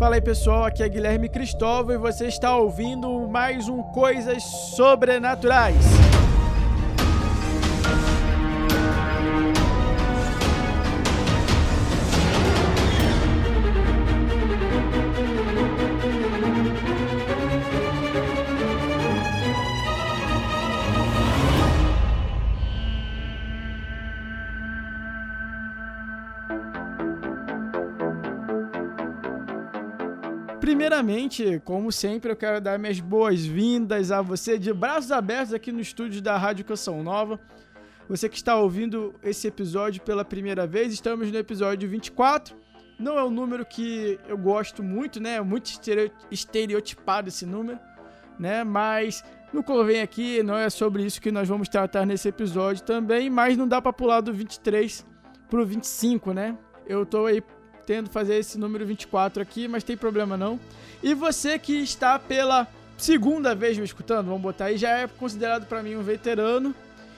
Fala aí pessoal, aqui é Guilherme Cristóvão e você está ouvindo mais um Coisas Sobrenaturais. Primeiramente, como sempre, eu quero dar minhas boas-vindas a você de braços abertos aqui no estúdio da Rádio Canção Nova. Você que está ouvindo esse episódio pela primeira vez, estamos no episódio 24. Não é um número que eu gosto muito, né? É muito estereotipado esse número, né? Mas no convém aqui, não é sobre isso que nós vamos tratar nesse episódio também, mas não dá para pular do 23 pro 25, né? Eu tô aí tendo fazer esse número 24 aqui, mas tem problema não. E você que está pela segunda vez me escutando, vamos botar aí, já é considerado para mim um veterano.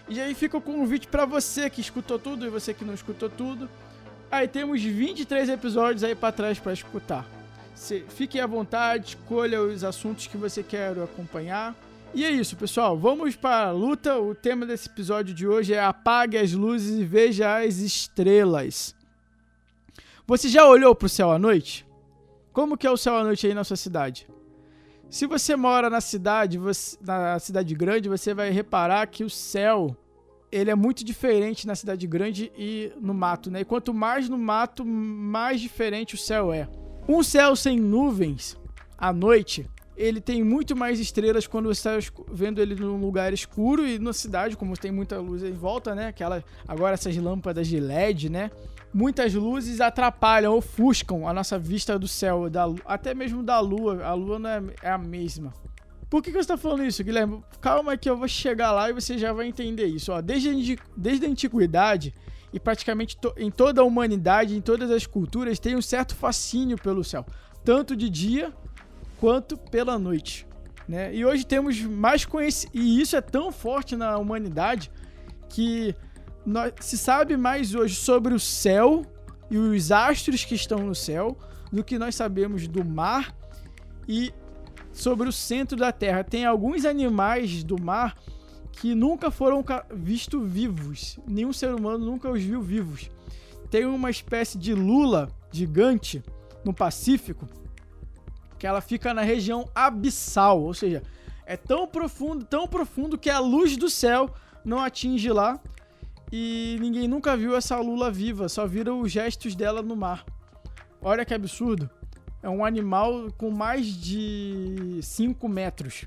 E aí fica o convite para você que escutou tudo e você que não escutou tudo. Aí temos 23 episódios aí para trás para escutar. fique à vontade, escolha os assuntos que você quer acompanhar. E é isso, pessoal. Vamos para a luta. O tema desse episódio de hoje é Apague as luzes e veja as estrelas. Você já olhou para o céu à noite? Como que é o céu à noite aí na sua cidade? Se você mora na cidade, você, na cidade grande, você vai reparar que o céu ele é muito diferente na cidade grande e no mato, né? E quanto mais no mato, mais diferente o céu é. Um céu sem nuvens à noite, ele tem muito mais estrelas quando você está vendo ele num lugar escuro e na cidade, como tem muita luz em volta, né? Aquela, agora essas lâmpadas de LED, né? Muitas luzes atrapalham, ofuscam a nossa vista do céu, da, até mesmo da lua. A lua não é, é a mesma. Por que, que você está falando isso, Guilherme? Calma que eu vou chegar lá e você já vai entender isso. Ó, desde, desde a antiguidade e praticamente to, em toda a humanidade, em todas as culturas, tem um certo fascínio pelo céu, tanto de dia quanto pela noite. Né? E hoje temos mais conhecimento, e isso é tão forte na humanidade que se sabe mais hoje sobre o céu e os astros que estão no céu do que nós sabemos do mar e sobre o centro da Terra. Tem alguns animais do mar que nunca foram vistos vivos. Nenhum ser humano nunca os viu vivos. Tem uma espécie de lula gigante no Pacífico que ela fica na região abissal, ou seja, é tão profundo, tão profundo que a luz do céu não atinge lá e ninguém nunca viu essa lula viva, só viram os gestos dela no mar. Olha que absurdo. É um animal com mais de 5 metros.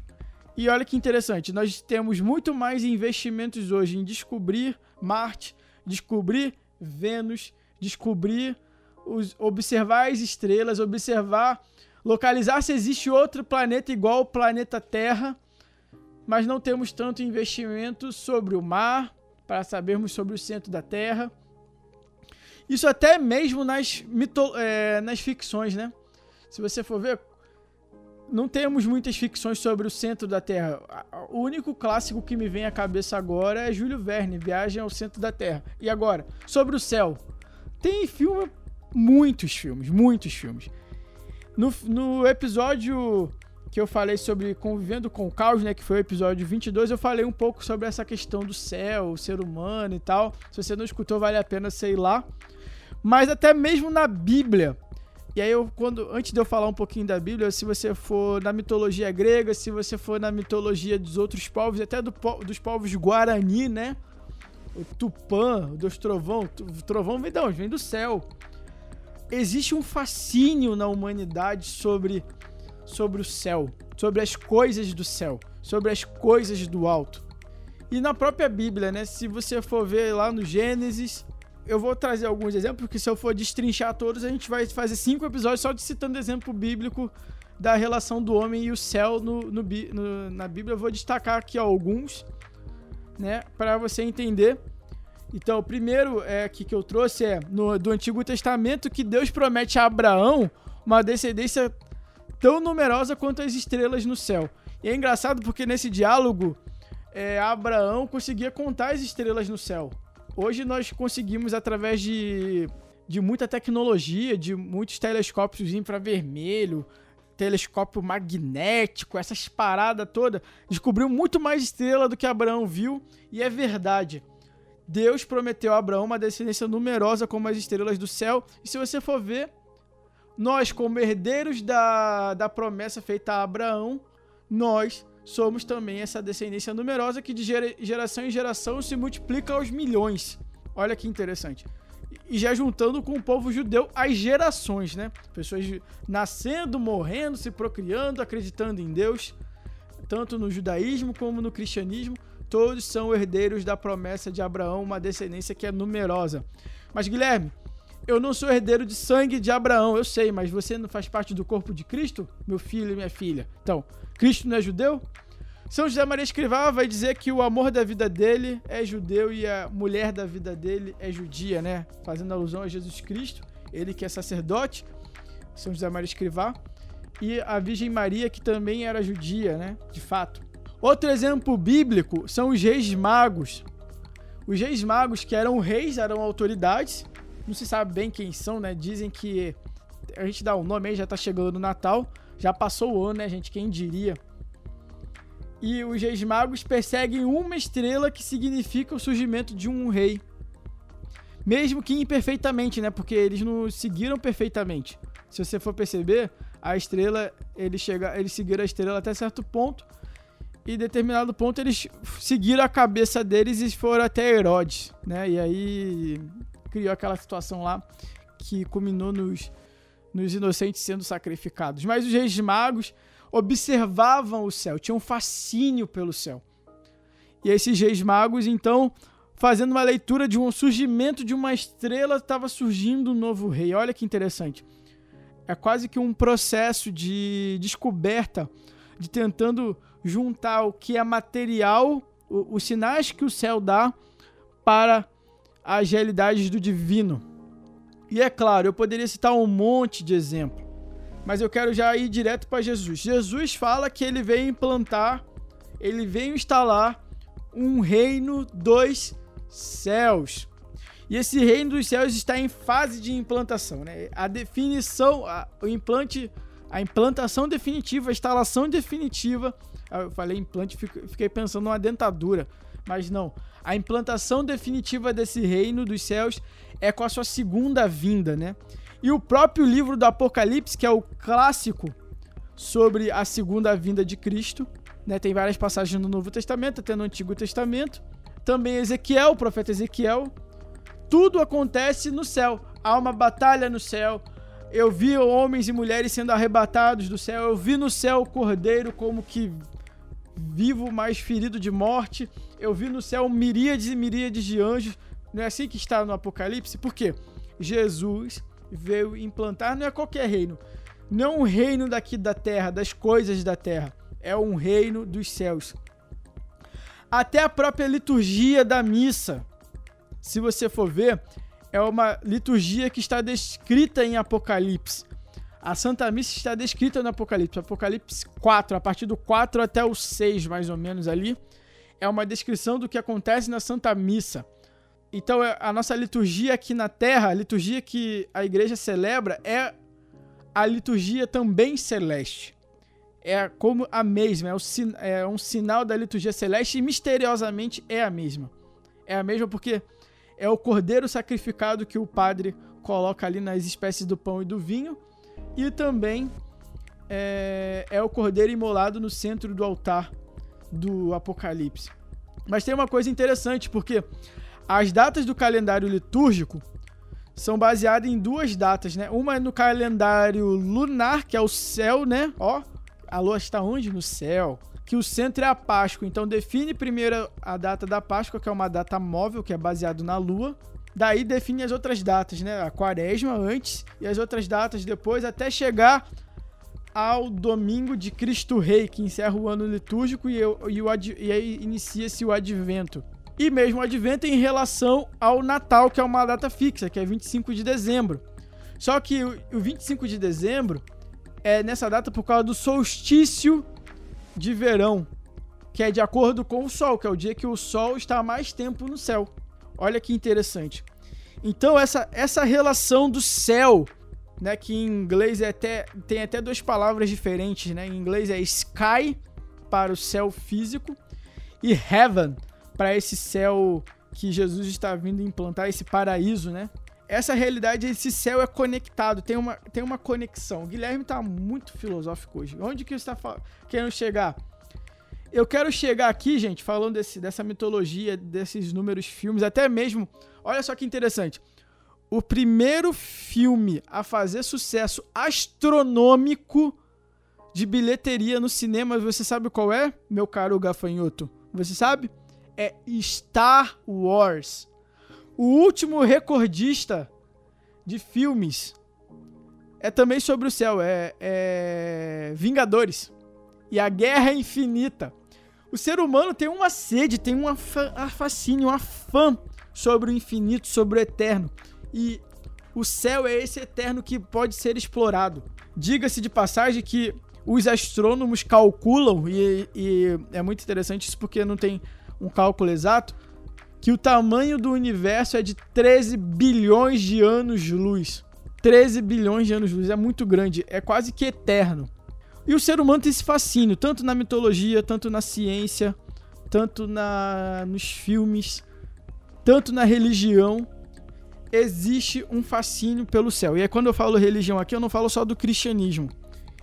E olha que interessante, nós temos muito mais investimentos hoje em descobrir Marte, descobrir Vênus, descobrir, os, observar as estrelas, observar, localizar se existe outro planeta igual ao planeta Terra, mas não temos tanto investimento sobre o mar, para sabermos sobre o centro da Terra. Isso até mesmo nas, mito, é, nas ficções, né? Se você for ver, não temos muitas ficções sobre o centro da Terra. O único clássico que me vem à cabeça agora é Júlio Verne, Viagem ao Centro da Terra. E agora, sobre o céu. Tem filme, muitos filmes, muitos filmes. No, no episódio que eu falei sobre convivendo com o caos, né, que foi o episódio 22, eu falei um pouco sobre essa questão do céu, o ser humano e tal. Se você não escutou, vale a pena sei lá. Mas até mesmo na Bíblia. E aí eu quando antes de eu falar um pouquinho da Bíblia, se você for na mitologia grega, se você for na mitologia dos outros povos, até do, dos povos guarani, né? O Tupã, dos trovão, o trovão vem de onde? Vem do céu. Existe um fascínio na humanidade sobre sobre o céu, sobre as coisas do céu, sobre as coisas do alto. E na própria Bíblia, né? Se você for ver lá no Gênesis, eu vou trazer alguns exemplos, porque se eu for destrinchar todos, a gente vai fazer cinco episódios só de citando exemplo bíblico da relação do homem e o céu no, no, no na Bíblia. Eu vou destacar aqui alguns, né? Para você entender. Então, o primeiro é aqui que eu trouxe é no, do Antigo Testamento que Deus promete a Abraão uma descendência tão numerosa quanto as estrelas no céu. E é engraçado porque nesse diálogo, é, Abraão conseguia contar as estrelas no céu. Hoje nós conseguimos, através de de muita tecnologia, de muitos telescópios infravermelho, telescópio magnético, essas paradas todas. Descobriu muito mais estrela do que Abraão viu, e é verdade. Deus prometeu a Abraão uma descendência numerosa como as estrelas do céu, e se você for ver, nós, como herdeiros da, da promessa feita a Abraão, nós somos também essa descendência numerosa que de geração em geração se multiplica aos milhões. Olha que interessante. E já juntando com o povo judeu as gerações, né? Pessoas nascendo, morrendo, se procriando, acreditando em Deus, tanto no judaísmo como no cristianismo, todos são herdeiros da promessa de Abraão, uma descendência que é numerosa. Mas Guilherme, eu não sou herdeiro de sangue de Abraão, eu sei, mas você não faz parte do corpo de Cristo, meu filho e minha filha. Então, Cristo não é judeu? São José Maria Escrivá vai dizer que o amor da vida dele é judeu e a mulher da vida dele é judia, né? Fazendo alusão a Jesus Cristo, ele que é sacerdote, São José Maria Escrivá, e a Virgem Maria que também era judia, né? De fato. Outro exemplo bíblico são os reis magos. Os reis magos que eram reis, eram autoridades, não se sabe bem quem são, né? Dizem que a gente dá o um nome aí, já tá chegando o Natal, já passou o ano, né, gente? Quem diria? E os reis magos perseguem uma estrela que significa o surgimento de um rei. Mesmo que imperfeitamente, né? Porque eles não seguiram perfeitamente. Se você for perceber, a estrela, eles, chega, eles seguiram a estrela até certo ponto. E determinado ponto eles seguiram a cabeça deles e foram até Herodes, né? E aí criou aquela situação lá que culminou nos, nos inocentes sendo sacrificados. Mas os reis magos observavam o céu, tinham um fascínio pelo céu. E esses reis magos, então, fazendo uma leitura de um surgimento de uma estrela, estava surgindo um novo rei. Olha que interessante. É quase que um processo de descoberta, de tentando juntar o que é material, os sinais que o céu dá, para as realidades do divino. E é claro, eu poderia citar um monte de exemplos, mas eu quero já ir direto para Jesus. Jesus fala que ele veio implantar, ele veio instalar um reino dos céus. E esse reino dos céus está em fase de implantação, né? A definição, a, o implante, a implantação definitiva, a instalação definitiva. Eu falei implante, fiquei pensando numa dentadura, mas não. A implantação definitiva desse reino dos céus é com a sua segunda vinda, né? E o próprio livro do Apocalipse, que é o clássico sobre a segunda vinda de Cristo, né? Tem várias passagens no Novo Testamento, até no Antigo Testamento. Também Ezequiel, o profeta Ezequiel. Tudo acontece no céu. Há uma batalha no céu. Eu vi homens e mulheres sendo arrebatados do céu. Eu vi no céu o cordeiro como que vivo, mas ferido de morte. Eu vi no céu miríades e miríades de anjos. Não é assim que está no Apocalipse? Por quê? Jesus veio implantar, não é qualquer reino. Não um reino daqui da terra, das coisas da terra. É um reino dos céus. Até a própria liturgia da missa, se você for ver, é uma liturgia que está descrita em Apocalipse. A Santa Missa está descrita no Apocalipse. Apocalipse 4, a partir do 4 até o 6, mais ou menos ali, é uma descrição do que acontece na Santa Missa. Então, é, a nossa liturgia aqui na Terra, a liturgia que a igreja celebra, é a liturgia também celeste. É como a mesma, é, é um sinal da liturgia celeste e misteriosamente é a mesma. É a mesma porque é o cordeiro sacrificado que o padre coloca ali nas espécies do pão e do vinho e também é, é o cordeiro imolado no centro do altar do Apocalipse. Mas tem uma coisa interessante, porque as datas do calendário litúrgico são baseadas em duas datas, né? Uma é no calendário lunar, que é o céu, né? Ó, a lua está onde? No céu. Que o centro é a Páscoa. Então define primeiro a data da Páscoa, que é uma data móvel, que é baseado na lua. Daí define as outras datas, né? A quaresma antes e as outras datas depois, até chegar ao domingo de Cristo Rei, que encerra o ano litúrgico e, e, o, e aí inicia-se o advento. E mesmo o advento em relação ao Natal, que é uma data fixa, que é 25 de dezembro. Só que o 25 de dezembro é nessa data por causa do solstício de verão, que é de acordo com o Sol, que é o dia que o Sol está mais tempo no céu. Olha que interessante. Então essa, essa relação do céu, né, que em inglês é até tem até duas palavras diferentes, né? Em inglês é sky para o céu físico e heaven para esse céu que Jesus está vindo implantar, esse paraíso, né? Essa realidade, esse céu é conectado, tem uma, tem uma conexão. O Guilherme está muito filosófico hoje. Onde que você está querendo chegar? Eu quero chegar aqui, gente, falando desse, dessa mitologia, desses números filmes, até mesmo. Olha só que interessante. O primeiro filme a fazer sucesso astronômico de bilheteria no cinema, você sabe qual é, meu caro gafanhoto? Você sabe? É Star Wars. O último recordista de filmes é também sobre o céu, é, é Vingadores e a Guerra Infinita. O ser humano tem uma sede, tem uma fascínio, uma fã sobre o infinito, sobre o eterno. E o céu é esse eterno que pode ser explorado. Diga-se de passagem que os astrônomos calculam, e, e, é muito interessante isso porque não tem um cálculo exato, que o tamanho do universo é de 13 bilhões de anos-luz. 13 bilhões de anos-luz é muito grande, é quase que eterno. E o ser humano tem esse fascínio, tanto na mitologia, tanto na ciência, tanto na, nos filmes, tanto na religião. Existe um fascínio pelo céu. E é quando eu falo religião aqui, eu não falo só do cristianismo.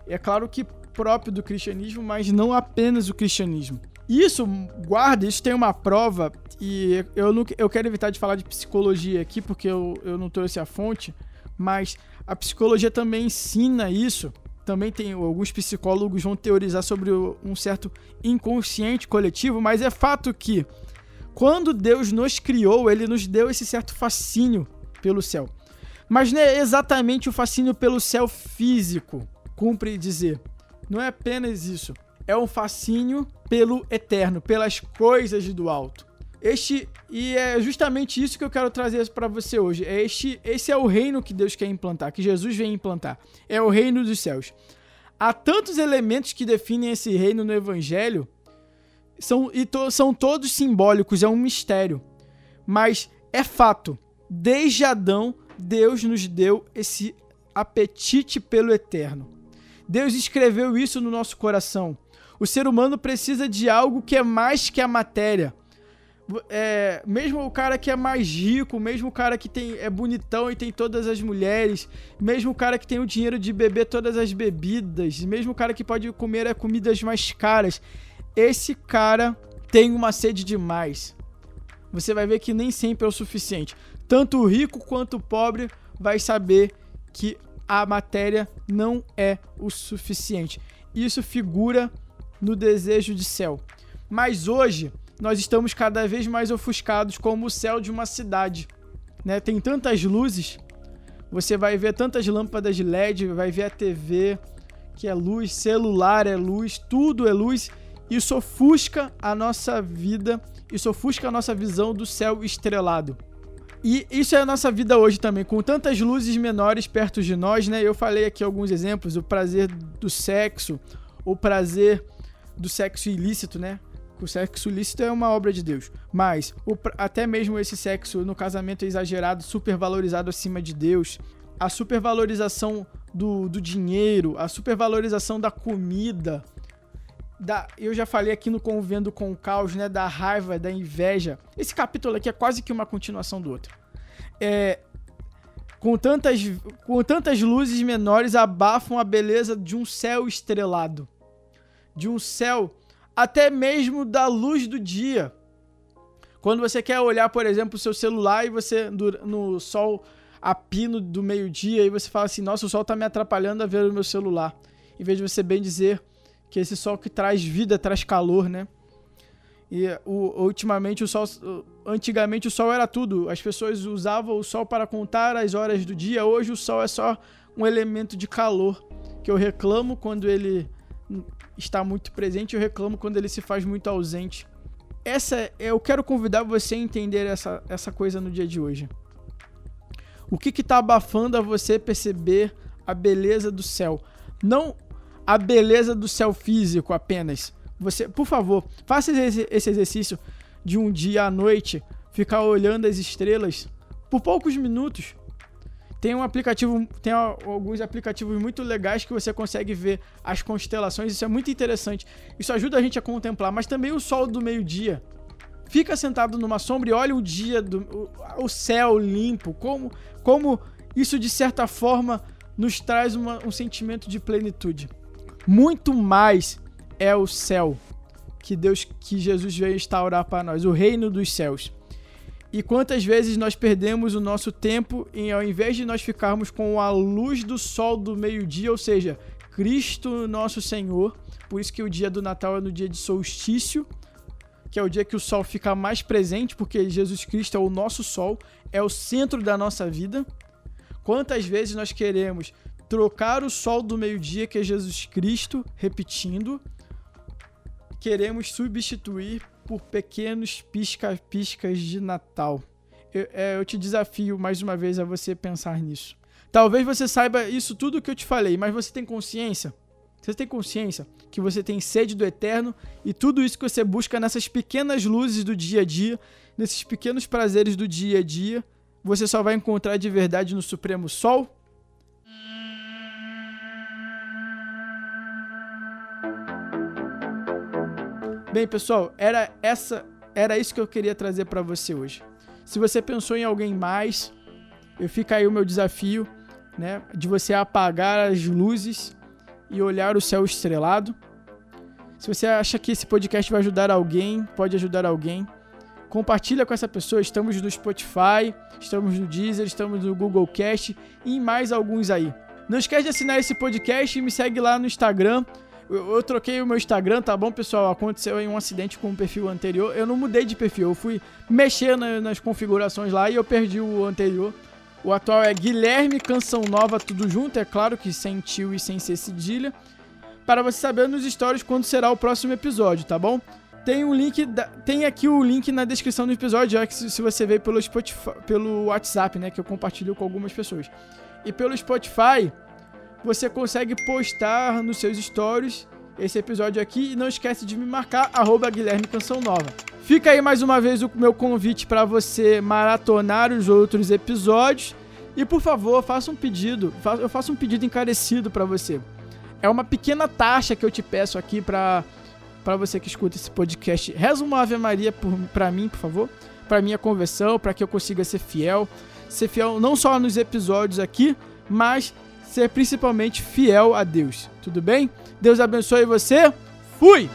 É claro que próprio do cristianismo, mas não apenas o cristianismo. Isso, guarda, isso tem uma prova, e eu, não, eu quero evitar de falar de psicologia aqui, porque eu, eu não trouxe a fonte, mas a psicologia também ensina isso também tem alguns psicólogos vão teorizar sobre um certo inconsciente coletivo, mas é fato que quando Deus nos criou, ele nos deu esse certo fascínio pelo céu. Mas não é exatamente o fascínio pelo céu físico, cumpre dizer. Não é apenas isso. É um fascínio pelo eterno, pelas coisas do alto. Este e é justamente isso que eu quero trazer para você hoje. É este, esse é o reino que Deus quer implantar, que Jesus vem implantar. É o reino dos céus. Há tantos elementos que definem esse reino no Evangelho, são, e to, são todos simbólicos, é um mistério. Mas é fato, desde Adão, Deus nos deu esse apetite pelo eterno. Deus escreveu isso no nosso coração. O ser humano precisa de algo que é mais que a matéria é, mesmo o cara que é mais rico, mesmo o cara que tem, é bonitão e tem todas as mulheres, mesmo o cara que tem o dinheiro de beber todas as bebidas, mesmo o cara que pode comer é, comidas mais caras, esse cara tem uma sede demais. Você vai ver que nem sempre é o suficiente. Tanto o rico quanto o pobre vai saber que a matéria não é o suficiente. Isso figura no desejo de céu. Mas hoje nós estamos cada vez mais ofuscados como o céu de uma cidade. Né? Tem tantas luzes, você vai ver tantas lâmpadas de LED, vai ver a TV, que é luz, celular é luz, tudo é luz. Isso ofusca a nossa vida, isso ofusca a nossa visão do céu estrelado. E isso é a nossa vida hoje também, com tantas luzes menores perto de nós, né? Eu falei aqui alguns exemplos, o prazer do sexo, o prazer do sexo ilícito, né? O sexo lícito é uma obra de Deus. Mas o, até mesmo esse sexo no casamento é exagerado, supervalorizado acima de Deus, a supervalorização do, do dinheiro, a supervalorização da comida, da, eu já falei aqui no Convendo com o Caos, né, da raiva, da inveja. Esse capítulo aqui é quase que uma continuação do outro. É, com tantas, com tantas luzes menores abafam a beleza de um céu estrelado. De um céu até mesmo da luz do dia. Quando você quer olhar, por exemplo, o seu celular e você no sol a pino do meio-dia e você fala assim: "Nossa, o sol está me atrapalhando a ver o meu celular". Em vez de você bem dizer que esse sol que traz vida, traz calor, né? E o, ultimamente o sol, antigamente o sol era tudo. As pessoas usavam o sol para contar as horas do dia. Hoje o sol é só um elemento de calor que eu reclamo quando ele está muito presente, eu reclamo quando ele se faz muito ausente. Essa eu quero convidar você a entender essa, essa coisa no dia de hoje. O que está abafando a você perceber a beleza do céu? Não a beleza do céu físico apenas. Você, por favor, faça esse, esse exercício de um dia à noite, ficar olhando as estrelas por poucos minutos. Tem um aplicativo, tem alguns aplicativos muito legais que você consegue ver as constelações, isso é muito interessante. Isso ajuda a gente a contemplar, mas também o sol do meio-dia. Fica sentado numa sombra e olha o dia, do, o, céu limpo, como, como isso de certa forma nos traz uma, um sentimento de plenitude. Muito mais é o céu que Deus, que Jesus veio instaurar para nós, o reino dos céus. E quantas vezes nós perdemos o nosso tempo em, ao invés de nós ficarmos com a luz do sol do meio-dia, ou seja, Cristo nosso Senhor. Por isso que o dia do Natal é no dia de solstício, que é o dia que o sol fica mais presente, porque Jesus Cristo é o nosso sol, é o centro da nossa vida. Quantas vezes nós queremos trocar o sol do meio-dia, que é Jesus Cristo, repetindo, queremos substituir por pequenos pisca-piscas de Natal. Eu, é, eu te desafio mais uma vez a você pensar nisso. Talvez você saiba isso tudo que eu te falei, mas você tem consciência? Você tem consciência que você tem sede do eterno e tudo isso que você busca nessas pequenas luzes do dia a dia, nesses pequenos prazeres do dia a dia, você só vai encontrar de verdade no Supremo Sol? Bem, pessoal, era essa, era isso que eu queria trazer para você hoje. Se você pensou em alguém mais, eu fica aí o meu desafio, né, de você apagar as luzes e olhar o céu estrelado. Se você acha que esse podcast vai ajudar alguém, pode ajudar alguém, compartilha com essa pessoa. Estamos no Spotify, estamos no Deezer, estamos no Google Cast e em mais alguns aí. Não esquece de assinar esse podcast e me segue lá no Instagram, eu, eu, troquei o meu Instagram, tá bom, pessoal? Aconteceu em um acidente com o perfil anterior. Eu não mudei de perfil, eu fui mexer na, nas configurações lá e eu perdi o anterior. O atual é Guilherme Canção Nova, tudo junto, é claro que sem tio e sem ser cedilha. Para você saber nos stories quando será o próximo episódio, tá bom? Tem um link, da, tem aqui o link na descrição do episódio, já que se, se você veio pelo Spotify, pelo WhatsApp, né, que eu compartilho com algumas pessoas. E pelo Spotify, você consegue postar nos seus stories esse episódio aqui e não esquece de me marcar arroba Guilherme Canção Nova. Fica aí mais uma vez o meu convite para você maratonar os outros episódios e por favor faça um pedido, eu faço um pedido encarecido para você. É uma pequena taxa que eu te peço aqui para para você que escuta esse podcast. Reza uma Ave Maria para mim, por favor, para minha conversão, para que eu consiga ser fiel, ser fiel não só nos episódios aqui, mas ser principalmente fiel a Deus. Tudo bem? Deus abençoe você. Fui!